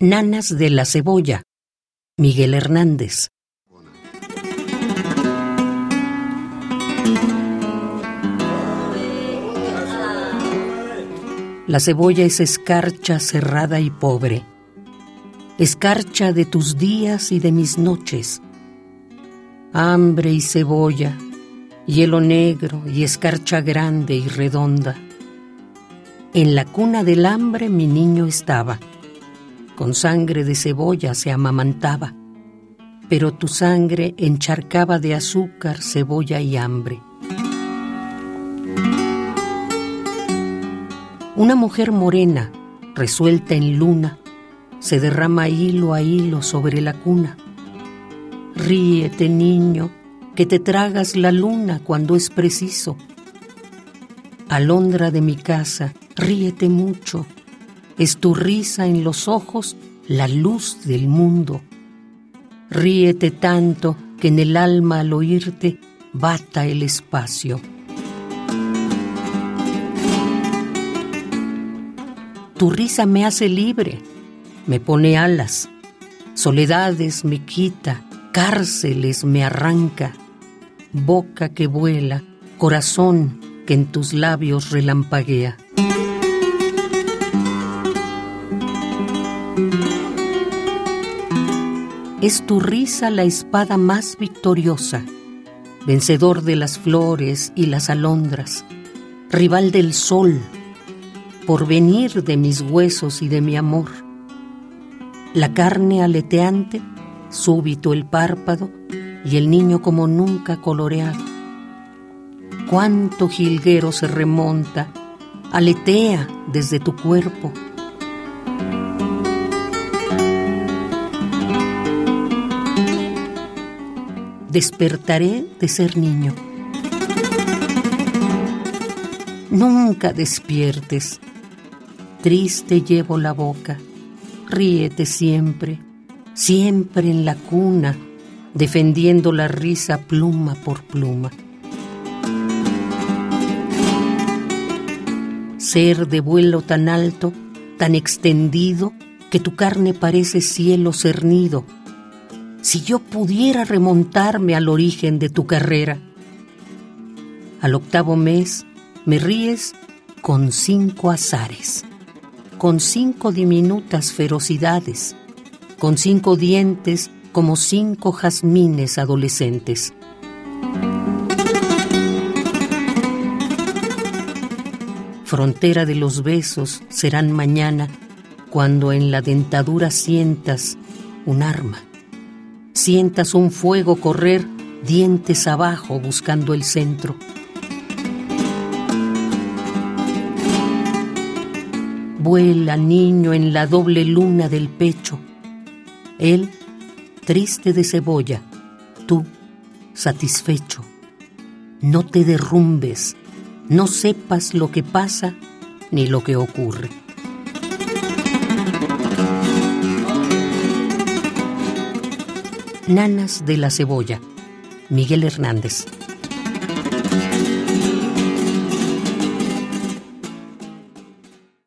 Nanas de la Cebolla, Miguel Hernández. La cebolla es escarcha cerrada y pobre, escarcha de tus días y de mis noches. Hambre y cebolla, hielo negro y escarcha grande y redonda. En la cuna del hambre mi niño estaba con sangre de cebolla se amamantaba, pero tu sangre encharcaba de azúcar, cebolla y hambre. Una mujer morena, resuelta en luna, se derrama hilo a hilo sobre la cuna. Ríete, niño, que te tragas la luna cuando es preciso. Alondra de mi casa, ríete mucho, es tu risa en los ojos la luz del mundo. Ríete tanto que en el alma al oírte bata el espacio. Tu risa me hace libre, me pone alas, soledades me quita, cárceles me arranca, boca que vuela, corazón que en tus labios relampaguea. Es tu risa la espada más victoriosa, vencedor de las flores y las alondras, rival del sol, porvenir de mis huesos y de mi amor. La carne aleteante, súbito el párpado y el niño como nunca coloreado. Cuánto jilguero se remonta, aletea desde tu cuerpo despertaré de ser niño. Nunca despiertes, triste llevo la boca, ríete siempre, siempre en la cuna, defendiendo la risa pluma por pluma. Ser de vuelo tan alto, tan extendido, que tu carne parece cielo cernido, si yo pudiera remontarme al origen de tu carrera. Al octavo mes me ríes con cinco azares, con cinco diminutas ferocidades, con cinco dientes como cinco jazmines adolescentes. Frontera de los besos serán mañana cuando en la dentadura sientas un arma sientas un fuego correr dientes abajo buscando el centro. Vuela, niño, en la doble luna del pecho. Él, triste de cebolla, tú, satisfecho. No te derrumbes, no sepas lo que pasa ni lo que ocurre. Nanas de la Cebolla, Miguel Hernández.